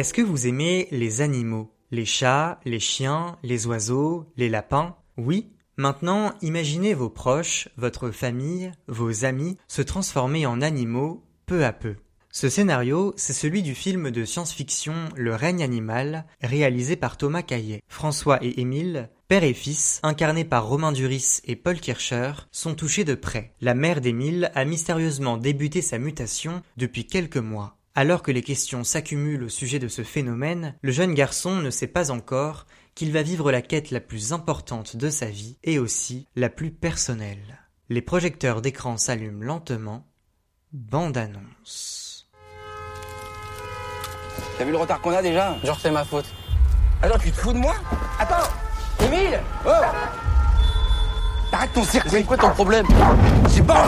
Est-ce que vous aimez les animaux? Les chats, les chiens, les oiseaux, les lapins? Oui Maintenant, imaginez vos proches, votre famille, vos amis se transformer en animaux peu à peu. Ce scénario, c'est celui du film de science-fiction Le règne animal, réalisé par Thomas Caillet. François et Émile, père et fils, incarnés par Romain Duris et Paul Kircher, sont touchés de près. La mère d'Émile a mystérieusement débuté sa mutation depuis quelques mois. Alors que les questions s'accumulent au sujet de ce phénomène, le jeune garçon ne sait pas encore qu'il va vivre la quête la plus importante de sa vie et aussi la plus personnelle. Les projecteurs d'écran s'allument lentement. Bande annonce. T'as vu le retard qu'on a déjà? Genre c'est ma faute. Attends, tu te fous de moi? Attends Émile Oh Arrête ton cirque C'est quoi ton problème? C'est pas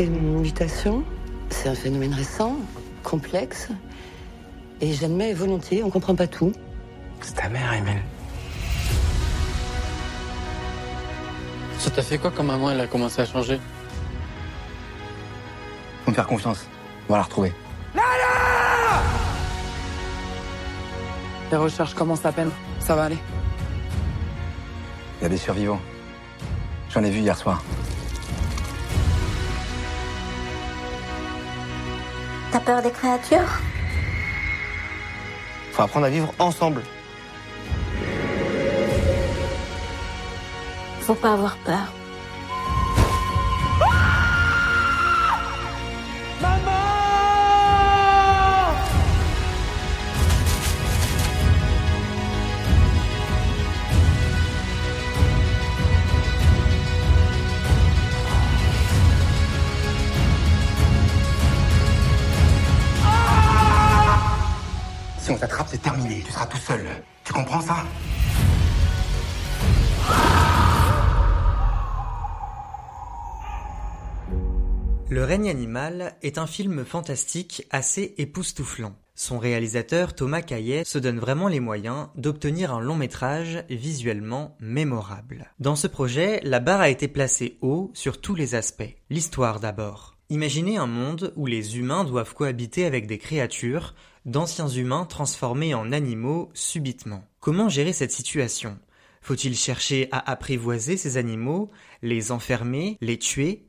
C'est une mutation, c'est un phénomène récent, complexe, et j'admets volontiers, on comprend pas tout. C'est ta mère, Émile. Ça t'a fait quoi quand maman elle a commencé à changer? Faut me faire confiance. On va la retrouver. Les recherches commencent à peine. Ça va aller. Il y a des survivants. J'en ai vu hier soir. T'as peur des créatures? Faut apprendre à vivre ensemble. Faut pas avoir peur. T'attrape, c'est terminé. Tu seras tout seul. Tu comprends ça? Le règne animal est un film fantastique assez époustouflant. Son réalisateur Thomas Caillet se donne vraiment les moyens d'obtenir un long métrage visuellement mémorable. Dans ce projet, la barre a été placée haut sur tous les aspects. L'histoire d'abord. Imaginez un monde où les humains doivent cohabiter avec des créatures, d'anciens humains transformés en animaux subitement. Comment gérer cette situation? Faut-il chercher à apprivoiser ces animaux, les enfermer, les tuer?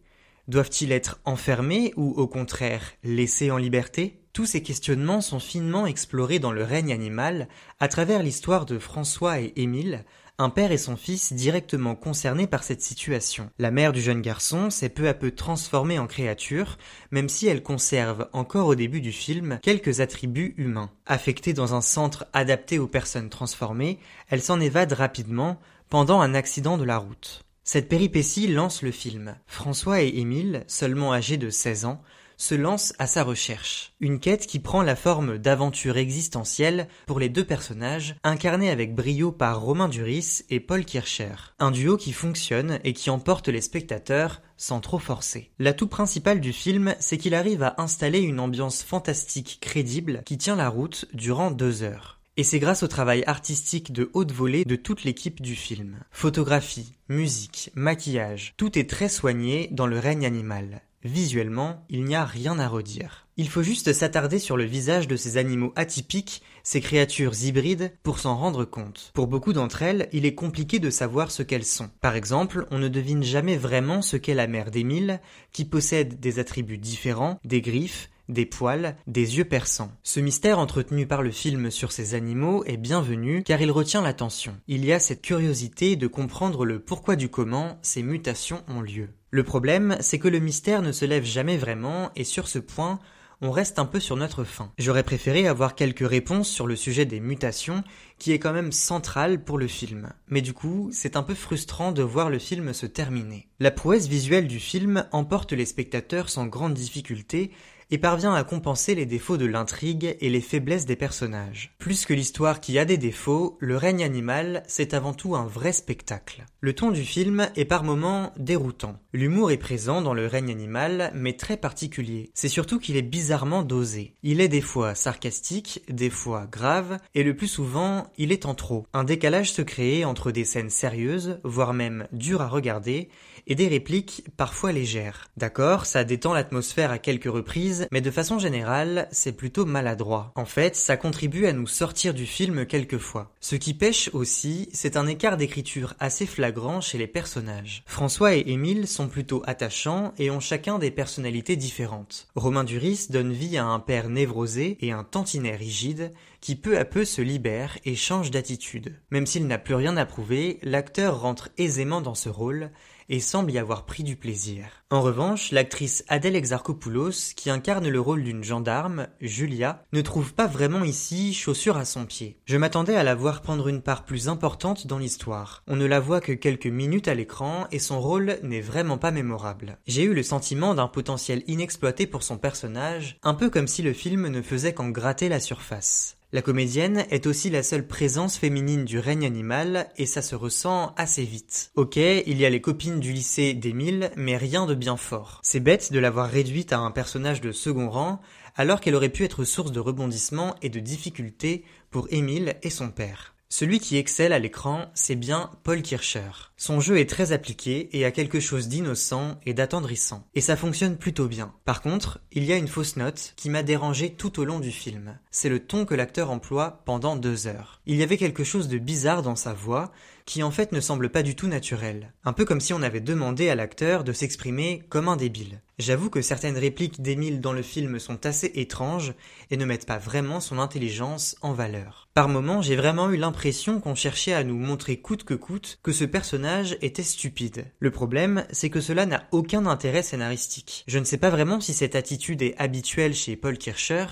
Doivent-ils être enfermés ou au contraire laissés en liberté? Tous ces questionnements sont finement explorés dans le règne animal à travers l'histoire de François et Émile, un père et son fils directement concernés par cette situation. La mère du jeune garçon s'est peu à peu transformée en créature, même si elle conserve encore au début du film quelques attributs humains. Affectée dans un centre adapté aux personnes transformées, elle s'en évade rapidement pendant un accident de la route. Cette péripétie lance le film. François et Émile, seulement âgés de 16 ans, se lancent à sa recherche. Une quête qui prend la forme d'aventure existentielle pour les deux personnages, incarnés avec brio par Romain Duris et Paul Kircher. Un duo qui fonctionne et qui emporte les spectateurs sans trop forcer. L'atout principal du film, c'est qu'il arrive à installer une ambiance fantastique crédible qui tient la route durant deux heures. Et c'est grâce au travail artistique de haute volée de toute l'équipe du film. Photographie, musique, maquillage, tout est très soigné dans le règne animal. Visuellement, il n'y a rien à redire. Il faut juste s'attarder sur le visage de ces animaux atypiques, ces créatures hybrides, pour s'en rendre compte. Pour beaucoup d'entre elles, il est compliqué de savoir ce qu'elles sont. Par exemple, on ne devine jamais vraiment ce qu'est la mère d'Émile, qui possède des attributs différents, des griffes, des poils, des yeux perçants. Ce mystère entretenu par le film sur ces animaux est bienvenu car il retient l'attention. Il y a cette curiosité de comprendre le pourquoi du comment ces mutations ont lieu. Le problème, c'est que le mystère ne se lève jamais vraiment et sur ce point, on reste un peu sur notre faim. J'aurais préféré avoir quelques réponses sur le sujet des mutations, qui est quand même central pour le film. Mais du coup, c'est un peu frustrant de voir le film se terminer. La prouesse visuelle du film emporte les spectateurs sans grande difficulté, et parvient à compenser les défauts de l'intrigue et les faiblesses des personnages. Plus que l'histoire qui a des défauts, Le règne animal, c'est avant tout un vrai spectacle. Le ton du film est par moments déroutant. L'humour est présent dans Le règne animal, mais très particulier. C'est surtout qu'il est bizarrement dosé. Il est des fois sarcastique, des fois grave, et le plus souvent, il est en trop. Un décalage se crée entre des scènes sérieuses, voire même dures à regarder, et des répliques parfois légères. D'accord, ça détend l'atmosphère à quelques reprises, mais de façon générale, c'est plutôt maladroit. En fait, ça contribue à nous sortir du film quelquefois. Ce qui pêche aussi, c'est un écart d'écriture assez flagrant chez les personnages. François et Émile sont plutôt attachants et ont chacun des personnalités différentes. Romain Duris donne vie à un père névrosé et un tantinet rigide qui peu à peu se libère et change d'attitude. Même s'il n'a plus rien à prouver, l'acteur rentre aisément dans ce rôle et semble y avoir pris du plaisir. En revanche, l'actrice Adèle Exarchopoulos, qui incarne le rôle d'une gendarme, Julia, ne trouve pas vraiment ici chaussure à son pied. Je m'attendais à la voir prendre une part plus importante dans l'histoire. On ne la voit que quelques minutes à l'écran et son rôle n'est vraiment pas mémorable. J'ai eu le sentiment d'un potentiel inexploité pour son personnage, un peu comme si le film ne faisait qu'en gratter la surface. La comédienne est aussi la seule présence féminine du règne animal et ça se ressent assez vite. Ok, il y a les copines du lycée d'Émile, mais rien de bien fort. C'est bête de l'avoir réduite à un personnage de second rang alors qu'elle aurait pu être source de rebondissements et de difficultés pour Émile et son père. Celui qui excelle à l'écran, c'est bien Paul Kircher. Son jeu est très appliqué et a quelque chose d'innocent et d'attendrissant. Et ça fonctionne plutôt bien. Par contre, il y a une fausse note qui m'a dérangé tout au long du film. C'est le ton que l'acteur emploie pendant deux heures. Il y avait quelque chose de bizarre dans sa voix, qui en fait ne semble pas du tout naturel. Un peu comme si on avait demandé à l'acteur de s'exprimer comme un débile. J'avoue que certaines répliques d'Émile dans le film sont assez étranges et ne mettent pas vraiment son intelligence en valeur. Par moments, j'ai vraiment eu l'impression qu'on cherchait à nous montrer coûte que coûte que ce personnage était stupide. Le problème, c'est que cela n'a aucun intérêt scénaristique. Je ne sais pas vraiment si cette attitude est habituelle chez Paul Kircher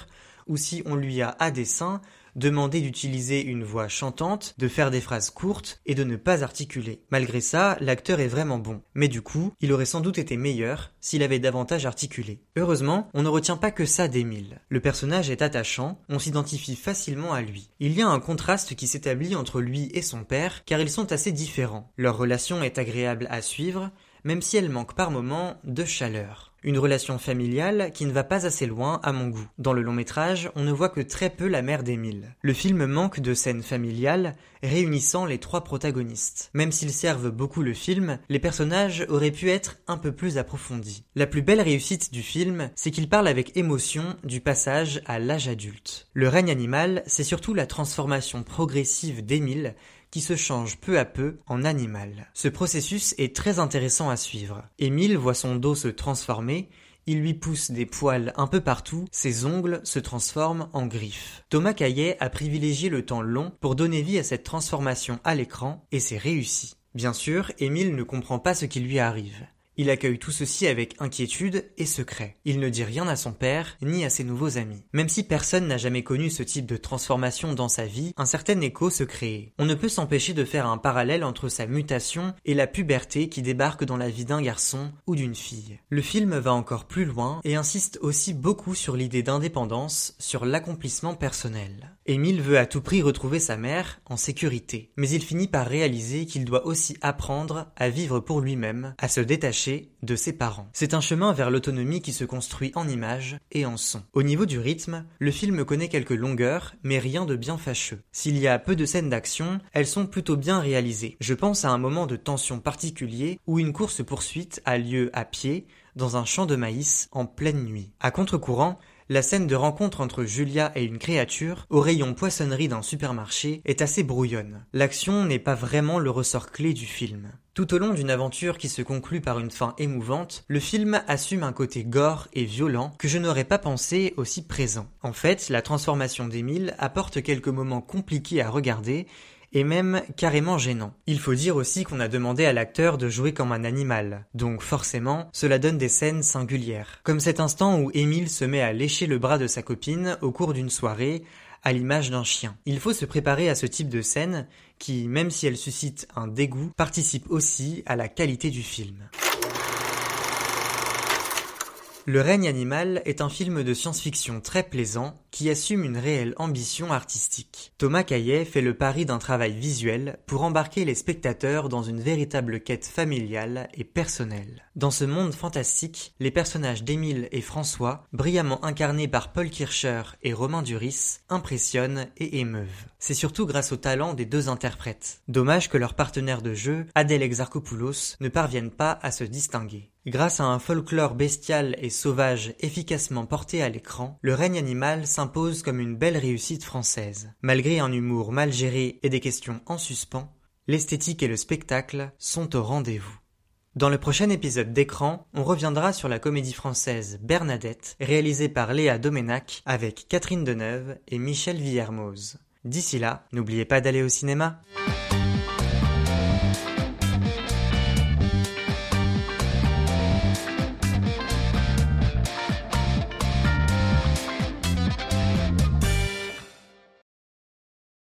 ou si on lui a à dessein demander d'utiliser une voix chantante, de faire des phrases courtes et de ne pas articuler. Malgré ça, l'acteur est vraiment bon. Mais du coup, il aurait sans doute été meilleur s'il avait davantage articulé. Heureusement, on ne retient pas que ça d'Émile. Le personnage est attachant, on s'identifie facilement à lui. Il y a un contraste qui s'établit entre lui et son père, car ils sont assez différents. Leur relation est agréable à suivre, même si elle manque par moments de chaleur. Une relation familiale qui ne va pas assez loin à mon goût. Dans le long métrage, on ne voit que très peu la mère d'Émile. Le film manque de scènes familiales réunissant les trois protagonistes. Même s'ils servent beaucoup le film, les personnages auraient pu être un peu plus approfondis. La plus belle réussite du film, c'est qu'il parle avec émotion du passage à l'âge adulte. Le règne animal, c'est surtout la transformation progressive d'Émile qui se change peu à peu en animal. Ce processus est très intéressant à suivre. Émile voit son dos se transformer, il lui pousse des poils un peu partout, ses ongles se transforment en griffes. Thomas Caillet a privilégié le temps long pour donner vie à cette transformation à l'écran, et c'est réussi. Bien sûr, Émile ne comprend pas ce qui lui arrive. Il accueille tout ceci avec inquiétude et secret. Il ne dit rien à son père ni à ses nouveaux amis. Même si personne n'a jamais connu ce type de transformation dans sa vie, un certain écho se crée. On ne peut s'empêcher de faire un parallèle entre sa mutation et la puberté qui débarque dans la vie d'un garçon ou d'une fille. Le film va encore plus loin et insiste aussi beaucoup sur l'idée d'indépendance, sur l'accomplissement personnel. Émile veut à tout prix retrouver sa mère en sécurité, mais il finit par réaliser qu'il doit aussi apprendre à vivre pour lui-même, à se détacher de ses parents. C'est un chemin vers l'autonomie qui se construit en images et en son. Au niveau du rythme, le film connaît quelques longueurs, mais rien de bien fâcheux. S'il y a peu de scènes d'action, elles sont plutôt bien réalisées. Je pense à un moment de tension particulier où une course-poursuite a lieu à pied, dans un champ de maïs en pleine nuit. À contre-courant, la scène de rencontre entre Julia et une créature, au rayon poissonnerie d'un supermarché, est assez brouillonne. L'action n'est pas vraiment le ressort clé du film. Tout au long d'une aventure qui se conclut par une fin émouvante, le film assume un côté gore et violent que je n'aurais pas pensé aussi présent. En fait, la transformation d'Emile apporte quelques moments compliqués à regarder et même carrément gênant. Il faut dire aussi qu'on a demandé à l'acteur de jouer comme un animal, donc forcément, cela donne des scènes singulières. Comme cet instant où Émile se met à lécher le bras de sa copine au cours d'une soirée, à l'image d'un chien. Il faut se préparer à ce type de scène qui, même si elle suscite un dégoût, participe aussi à la qualité du film. Le règne animal est un film de science-fiction très plaisant qui assume une réelle ambition artistique. Thomas Caillet fait le pari d'un travail visuel pour embarquer les spectateurs dans une véritable quête familiale et personnelle. Dans ce monde fantastique, les personnages d'Émile et François, brillamment incarnés par Paul Kircher et Romain Duris, impressionnent et émeuvent. C'est surtout grâce au talent des deux interprètes. Dommage que leur partenaire de jeu, Adèle Exarchopoulos, ne parvienne pas à se distinguer. Grâce à un folklore bestial et sauvage efficacement porté à l'écran, le règne animal s'impose comme une belle réussite française. Malgré un humour mal géré et des questions en suspens, l'esthétique et le spectacle sont au rendez-vous. Dans le prochain épisode d'écran, on reviendra sur la comédie française Bernadette, réalisée par Léa Doménac avec Catherine Deneuve et Michel Villermoz. D'ici là, n'oubliez pas d'aller au cinéma.